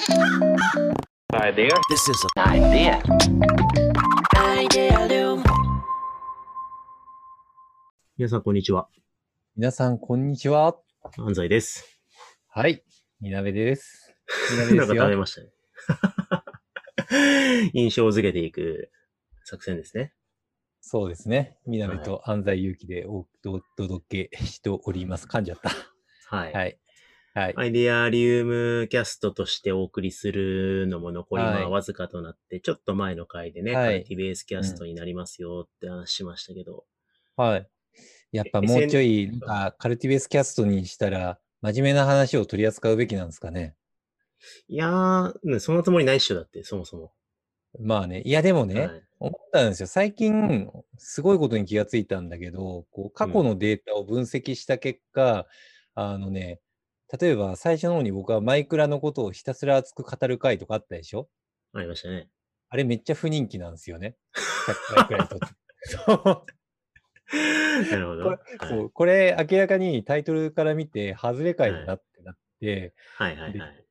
Idea. This is an idea. Idealum. 皆さん、こんにちは。皆さん、こんにちは。安西です。はい。みなべです。みなべなんかですよ。食べましたね。印象づけていく作戦ですね。そうですね。みなべと安西祐樹でおお届けしております。噛んじゃった。はい。はい。はい。アイデアリウムキャストとしてお送りするのも残りはわずかとなって、ちょっと前の回でね、はいカルティベースキャストになりますよって話しましたけど、はい。やっぱもうちょい、なんか、カルティベースキャストにしたら、真面目な話を取り扱うべきなんですかね。いやー、ねそのつもりないっしょだって、そもそも。まあね。いや、でもね、はい思ったんですよ。最近、すごいことに気がついたんだけど、こう過去のデータを分析した結果、あのね、例えば最初の方に僕はマイクラのことをひたすら熱く語る回とかあったでしょ？ありましたね。あれめっちゃ不人気なんですよね。100回くらいとって。そうなるほど。こはいれそうこれ明らかにタイトルから見て、外れ回だなってなって、はいはいはい。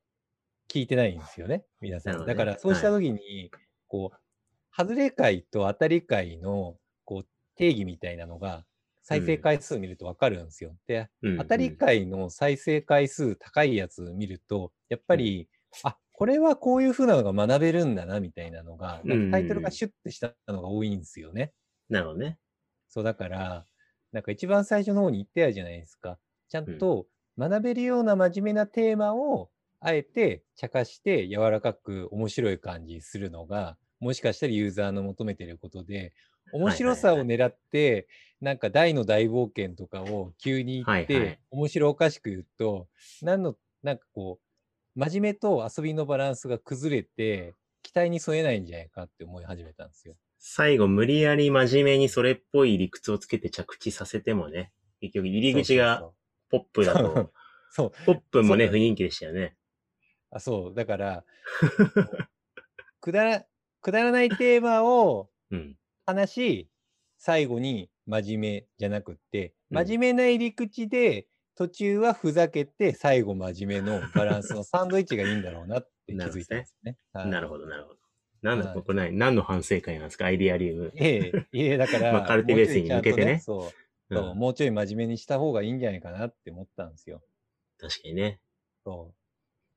聞いてないんですよね、皆さん。ねだからそうしたときに、こう、外れ回と当たり回のこう定義みたいなのが、再生回数見るとわかるんですよ。で、うん当たり回の再生回数高いやつ見ると、やっぱり、あこれはこういう風なのが学べるんだなみたいなのが、なんかタイトルがシュッてしたのが多いんですよね。なるほどね。そうだから、なんか一番最初の方に言ったやじゃないですか。ちゃんと学べるような真面目なテーマを、あえて茶化して柔らかく面白い感じにするのが、もしかしたらユーザーの求めてることで、面白さを狙って、なんか大の大冒険とかを急に言っはいはいて、面白おかしく言うと、なんの、なんかこう、真面目と遊びのバランスが崩れて、期待に添えないんじゃないかって思い始めたんですよ。最後、無理やり真面目にそれっぽい理屈をつけて着地させてもね、結局入り口がポップだそうそうと、そう。ポップもね、雰囲気でしたよね。あ、そう。だから、くだら、くだらないテーマを うん。話し、最後に真面目じゃなくって、うん真面目な入り口で、途中はふざけて、最後真面目のバランスのサンドイッチがいいんだろうなって 気づいたんですね。ど。なるほど、なるほど。なんだ、はいこれ何何の反省会なんですか？アイデアリウム。ええ、いえ、だから、まあカルティベースに向けてねそう、そううんもうちょい真面目にした方がいいんじゃないかなって思ったんですよ。確かにね。そ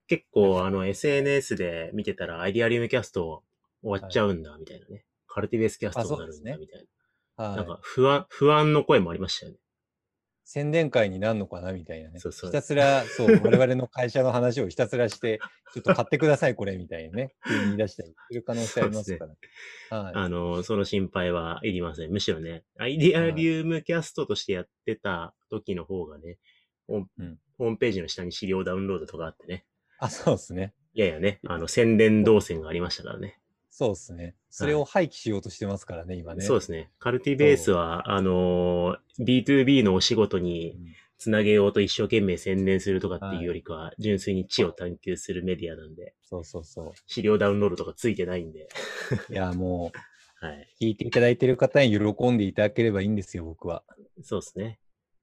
結構、あの、SNS で見てたら、アイデアリウムキャスト終わっちゃうんだ、みたいなね。カルティベースキャストになるんだ、みたいな。う。はい。なんか、不安、不安の声もありましたよね。宣伝会になるのかなみたいなね。そうそうひたすら、そう、我々の会社の話をひたすらして、ちょっと買ってください、これ、みたいなね。急に言い出したりする可能性ありますから。はい。あの、その心配はいりません。むしろね、アイデアリウムキャストとしてやってた時の方がね、ホームうんホームページの下に資料ダウンロードとかあってね。あ、そうですね。いやいやね、あの、宣伝動線がありましたからね。そうですね。それを廃棄しようとしてますからね、今ね。そうですね。カルティベースは、あのー、B2B のお仕事にうんつなげようと一生懸命宣伝するとかっていうよりかは、純粋に知を探求するメディアなんで、そうそうそ資料ダウンロードとかついてないんで、う。いや、もう、はい。聞いていただいてる方に喜んでいただければいいんですよ、僕は。そうですね。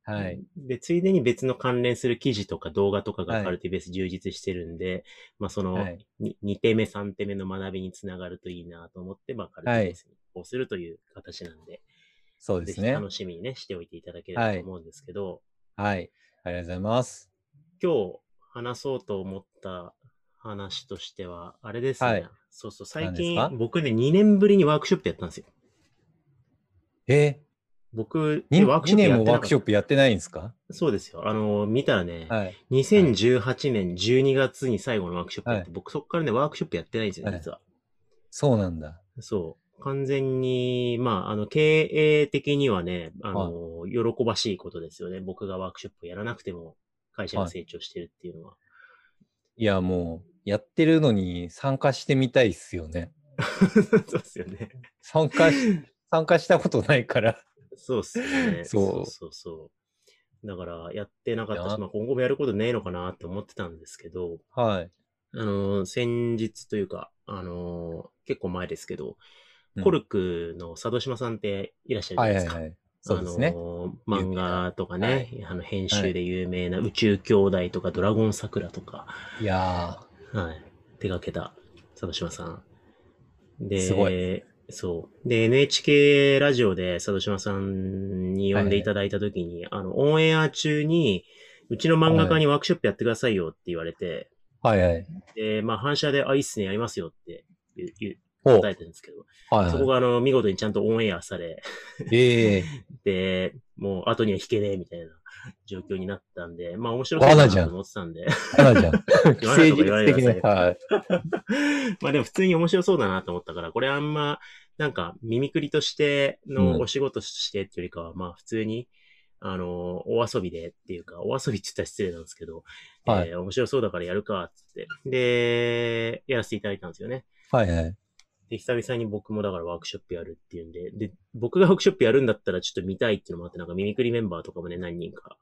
はい。。で、ついでに別の関連する記事とか動画とかはいがカルティベース充実してるんで、まあその、はいに2手目、3手目の学びにつながるといいなと思って、まあカルティベースにこうするという形なんで、そうですね。楽しみにね、しておいていただければと思うんですけど、はい。ありがとうございます。今日話そうと思った話としては、あれですね。はいそうそう、最近僕ね、2年ぶりにワークショップやったんですよ。え？僕、2, ワークショップやってなかった年もワークショップやってないんですか？そうですよ。あの、見たらね、はい。2018年12月に最後のワークショップやって、はい僕そこからね、ワークショップやってないんですよ、はい実は。そうなんだ。そう。完全に、まあ、あの、経営的にはね、あの、喜ばしいことですよね。僕がワークショップをやらなくても、会社が成長してるっていうのは。いや、もう、やってるのに参加してみたいっすよね。そうですよね。参加し、参加したことないから。そうっすよね。そうそうそうだから、やってなかったし、まあ、今後もやることねえのかなって思ってたんですけど、はい。あの、先日というか、あの、結構前ですけど、うんコルクの佐渡島さんっていらっしゃるじゃないですか。はいはいはい。そうですね。あの、漫画とかね、有あの、編集で有名な宇宙兄弟とかドラゴン桜とか、いやはい。手掛けた、佐渡島さん。で、すごいそう。で、NHK ラジオで佐渡島さんに呼んでいただいたときに、あの、オンエア中に、うちの漫画家にワークショップやってくださいよって言われて、はいはい。で、まあ反射で、あ、いいっすね、やりますよって言う答えてるんですけど、はいはそこがあの、見事にちゃんとオンエアされ、い。ええ で、もう後には引けねえみたいな状況になったんで、まあ面白そうだなと思ってたんで、花じゃん。はい。まあでも普通に面白そうだなと思ったから、これあんま、なんか、ミミクリとしてうんのお仕事としてっていうよりかは、まあ普通に、あの、お遊びでっていうか、お遊びって言ったら失礼なんですけど、はいえー面白そうだからやるか、つって。で、やらせていただいたんですよね。はいはい。で、久々に僕もだからワークショップやるっていうんで、で、僕がワークショップやるんだったらちょっと見たいっていうのもあって、なんかミミクリメンバーとかもね、何人か、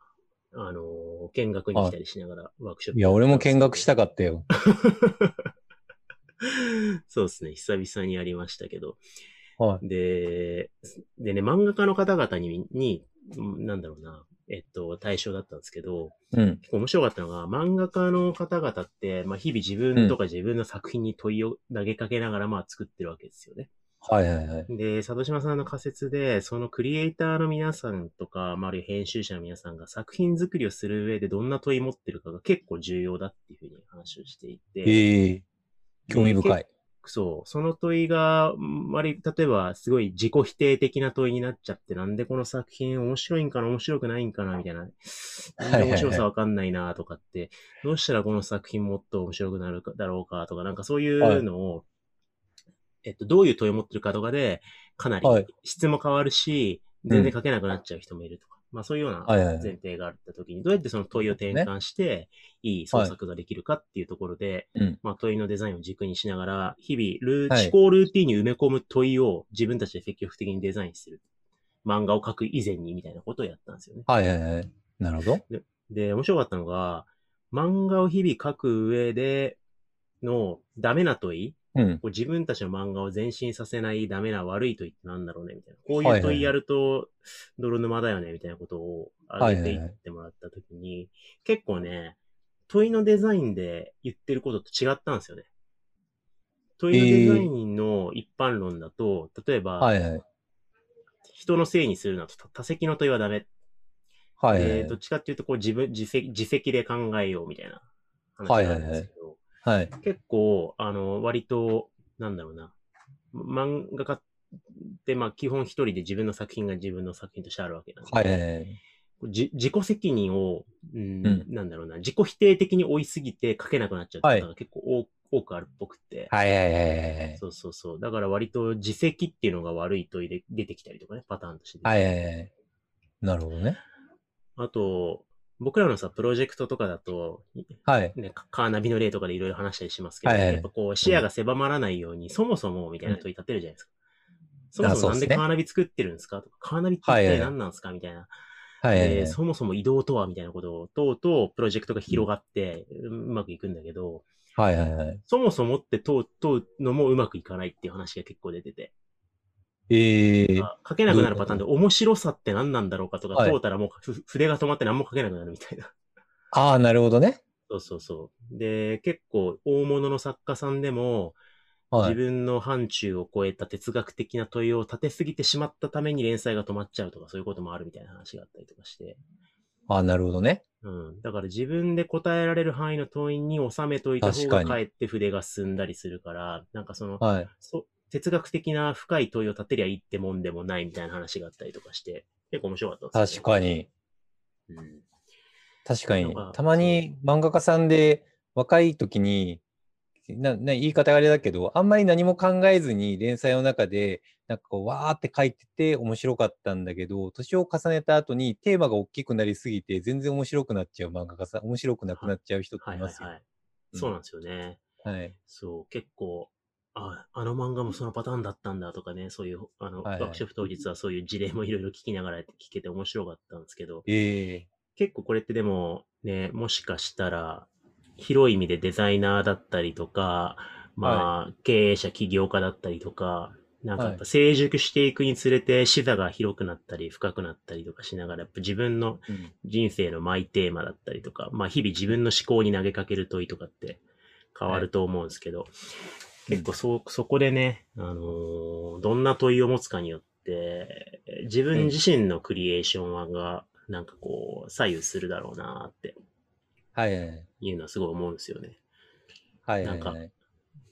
あのー見学に来たりしながらワークショップいや、俺も見学したかかったよ。そうですね。久々にやりましたけど。はい。で、でね、漫画家の方々に、に、うんなんだろうな、えっと、対象だったんですけど、うん。結構面白かったのが、漫画家の方々って、まあ、日々自分とか自分の作品に問いを投げかけながら、まあ、作ってるわけですよね。はいはいはい。で、佐渡島さんの仮説で、そのクリエイターの皆さんとか、まあ、あるいは編集者の皆さんが作品作りをする上でどんな問い持ってるかが結構重要だっていうふうに話をしていて、ええ興味深い。そう。その問いが、ん割り、例えば、すごい自己否定的な問いになっちゃって、なんでこの作品面白いんかな、面白くないんかな、みたいな。面白さわかんないな、とかって、どうしたらこの作品もっと面白くなるかだろうか、とか、なんかそういうのを、えっと、どういう問いを持ってるかとかで、かなりはい質も変わるし、全然書けなくなっちゃう人もいるとか。まあそういうような前提があった時に、どうやってその問いを転換して、いい創作ができるかっていうところで、うん。まあ、問いのデザインを軸にしながら、日々思考ルーティンに埋め込む問いを自分たちで積極的にデザインする。漫画を描く以前にみたいなことをやったんですよね。はいはいはい。なるほど。で、面白かったのが、漫画を日々描く上でのダメな問い、うん。こう自分たちの漫画を前進させないダメな悪い問いってなんだろうねみたいな。こうはいはいいう問いやると泥沼だよねみたいなことを挙げていってもらったときに、結構ね、問いのデザインで言ってることと違ったんですよね。問いのデザインの一般論だと、例えば、はいはい。人のせいにするなと、多席の問いはダメ。はいはいえーどっちかっていうと、こう自分、自責、自責で考えようみたいな話なんですけど、はい。結構、あの、割と、なんだろうな、漫画家って、まあ、基本一人で自分の作品が自分の作品としてあるわけなんで、はい自己責任を、うんうんなんだろうな、自己否定的に追いすぎて書けなくなっちゃうってことが結構多,、多くあるっぽくて、はいはいはいはい。そうそうそう。だから割と自責っていうのが悪い問いで出てきたりとかね、パターンとして。はいはいはい。なるほどね。あと、僕らのさ、プロジェクトとかだと、はい。ね、カカーナビの例とかでいろいろ話したりしますけど、はいはいやっぱこう視野が狭まらないように、そもそもみたいな問い立てるじゃないですか。そもそもなんでカーナビ作ってるんですかとか、カーナビって一体何なんですかみたいな。はいはいはい。でそもそも移動とはみたいなことを問うと、プロジェクトが広がって、うまくいくんだけど、はいはいはい。そもそもって問う問うのもうまくいかないっていう話が結構出てて。ええあ書けなくなるパターンで面白さって何なんだろうかとか、はい問うたらもうふ筆が止まって何も書けなくなるみたいな。ああ、なるほどね。そうそうそう。で、結構大物の作家さんでも、はい。自分の範疇を超えた哲学的な問いを立てすぎてしまったために連載が止まっちゃうとかそういうこともあるみたいな話があったりとかして。ああ、なるほどね。うん。だから自分で答えられる範囲の問いに収めといた方がかえって筆が進んだりするから、なんかその、はい。そ哲学的な深い問いを立てりゃいいってもんでもないみたいな話があったりとかして、結構面白かったです、確かに。うん。確かに。たまに漫画家さんで若い時に、なな言い方があれだけど、あんまり何も考えずに連載の中で、なんかこう、わーって書いてて面白かったんだけど、年を重ねた後にテーマが大きくなりすぎて、全然面白くなっちゃう漫画家さん、面白くなくなっちゃう人ってはいいますよ。はいはい。うんそうなんですよね。はい。そう、結構、あ、あの漫画もそのパターンだったんだとかね、そういう、あの、はいはい。ワークショップ当日はそういう事例もいろいろ聞きながら聞けて面白かったんですけど、ええ。結構これってでもね、もしかしたら、広い意味でデザイナーだったりとか、まあ、経営者、起業家だったりとか、なんかやっぱ成熟していくにつれて視座が広くなったり深くなったりとかしながら、やっぱ自分のうん。人生のマイテーマだったりとか、まあ日々自分の思考に投げかける問いとかって変わると思うんですけど、結構そ、そこでね、あのーどんな問いを持つかによって、自分自身のクリエーションが、なんかこう、左右するだろうなってはいはいはい。いうのはすごい思うんですよね。はいはいなんかはい。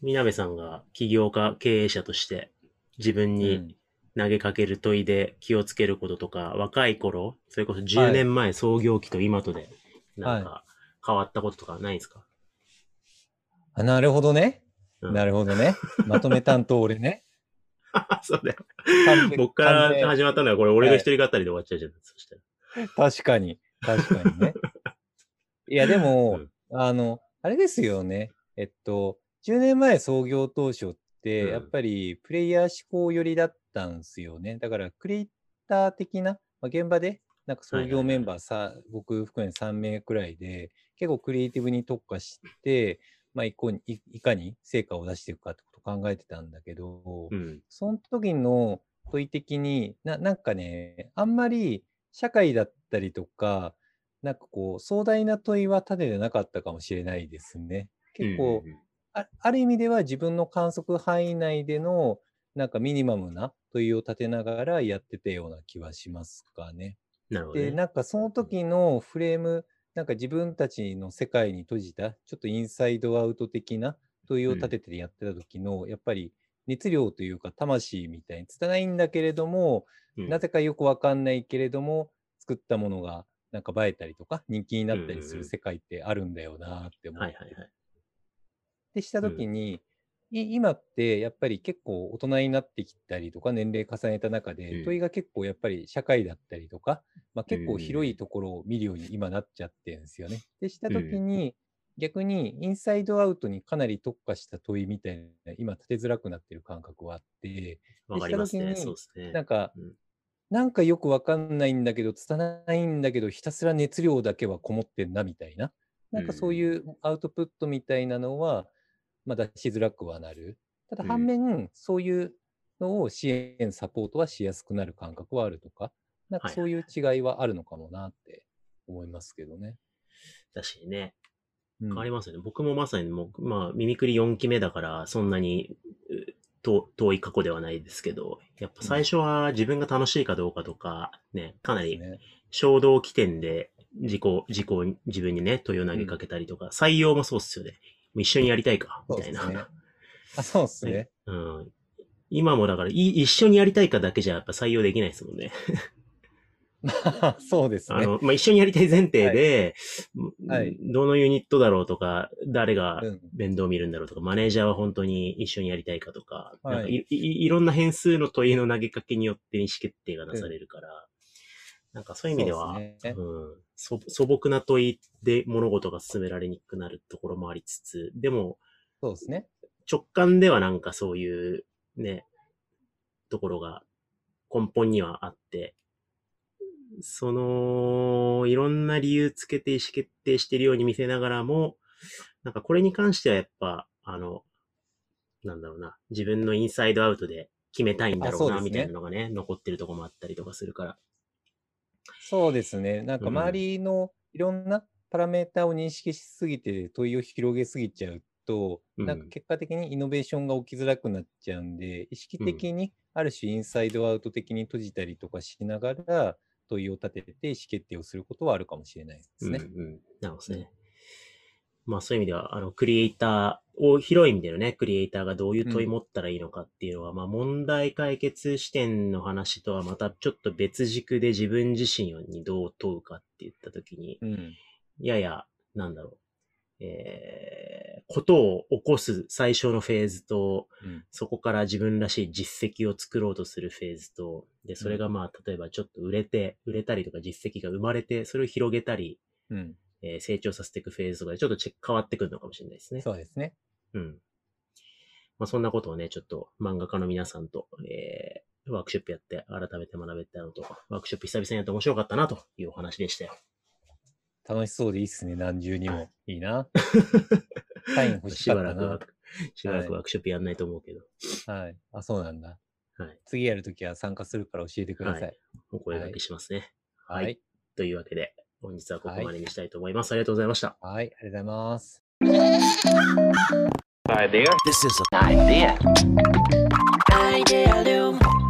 みなべさんが起業家、経営者として自分うにん投げかける問いで気をつけることとか、若い頃、それこそ10年前創業期と今とで、なんか変わったこととかないですか、あなるほどね。うんなるほどね。まとめ担当俺ね。そうだよ。僕から始まったのはこれ俺の一人語りで終わっちゃうじゃん。そしたら。確かに。確かにね。いや、でも、うんあの、あれですよね。えっと、10年前創業当初って、うんやっぱりプレイヤー思考寄りだったんですよね。だから、クリエイター的な、まあ、現場で、なんか創業メンバーさ、僕含め3名くらいで、結構クリエイティブに特化して、まあ、いこいいかに成果を出していくかってことを考えてたんだけど、うん。その時の問い的にな、なんかね、あんまり社会だったりとか、なんかこう、壮大な問いは立ててなかったかもしれないですね。結構、うんうんあある意味では自分の観測範囲内での、なんかミニマムな問いを立てながらやってたような気はしますかね。で、なるほどね。なんかその時のフレーム、なんか自分たちの世界に閉じた、ちょっとインサイドアウト的な問いを立ててやってた時の、やっぱり熱量というか魂みたいに拙いんだけれども、うん。なぜかよくわかんないけれども、作ったものがなんか映えたりとか人気になったりすうんうんうん。る世界ってあるんだよなって思って。はいはいはい。でした時に、い今ってやっぱり結構大人になってきたりとか年齢重ねた中で、うん。問いが結構やっぱり社会だったりとか、まあ、結構うん広いところを見るように今なっちゃってるんですよね。でした時に、逆にインサイドアウトにかなり特化した問いみたいな今立てづらくなってる感覚はあって。でした時に。なんか、うんなんかよくわかんないんだけど、拙いんだけど、ひたすら熱量だけはこもってんなみたいな、なんかそういうアウトプットみたいなのは、まあ、出しづらくはなる。ただうん反面、そういうのを支援、サポートはしやすくなる感覚はあるとか、なんかはいそういう違いはあるのかもなって思いますけどね。確かにね。うん変わりますよね。僕もまさにもう、まあ、耳くり4期目だから、そんなにう遠遠い過去ではないですけど、やっぱ最初は自分が楽しいかどうかとか、ね、かなり衝動起点で自己、自己、自分にね、問いを投げかけたりとか、採用もそうっすよね。一緒にやりたいか、みたいな。そうですねあ、そうですね。うん。今もだから、い一緒にやりたいかだけじゃやっぱ採用できないですもんね。まあ、そうですね。あの、まあ、一緒にやりたい前提で、はい。どのユニットだろうとか、誰がうん。面倒見るんだろうとか、マネージャーは本当に一緒にやりたいかとか、はい。なんかいいいろんな変数の問いの投げかけによって意思決定がなされるから、なんかそういう意味では、そうね。うん、素素朴な問いで物事が進められにくくなるところもありつつ、でもそうですね。直感ではなんかそういうね、ところが根本にはあって、その、いろんな理由つけて意思決定してるように見せながらも、なんかこれに関してはやっぱ、あの、なんだろうな、自分のインサイドアウトで決めたいんだろうな、みたいなのがね、残ってるとこもあったりとかするから。そうですね。なんかうん周りのいろんなパラメータを認識しすぎて問いを広げすぎちゃうと、うんなんか結果的にイノベーションが起きづらくなっちゃうんで、意識的にある種インサイドアウト的に閉じたりとかしながら問いを立てて意思決定をすることはあるかもしれないですね。うんうん。なるほどね。まあそういう意味では、あの、クリエイターを、広い意味でのね、クリエイターがどういう問い持ったらいいのかっていうのは、まあ問題解決視点の話とはまたちょっと別軸で自分自身にどう問うかって言ったときに、うん。やや、なんだろう、えー、ことを起こす最初のフェーズと、うんそこから自分らしい実績を作ろうとするフェーズと、で、それがまあ、例えばちょっと売れて、売れたりとか実績が生まれて、それを広げたり、うん。えー成長させていくフェーズとかでちょっと変わってくるのかもしれないですね。そうですね。うん。まあ、そんなことをね、ちょっと漫画家の皆さんと、えー、ワークショップやって改めて学べたのと、ワークショップ久々にやって面白かったなというお話でしたよ。楽しそうでいいっすね。何重にも。いいな。サイン欲ししかったなばらくワー。ク、しばらくワークショップやんないと思うけど、はい。あ、そうなんだ。はい。次やるときは参加するから教えてください。はいお声掛けしますね。はい。というわけで、本日はここまでにしたいと思います。ありがとうございました。はい。ありがとうございます。Idea. This is an idea.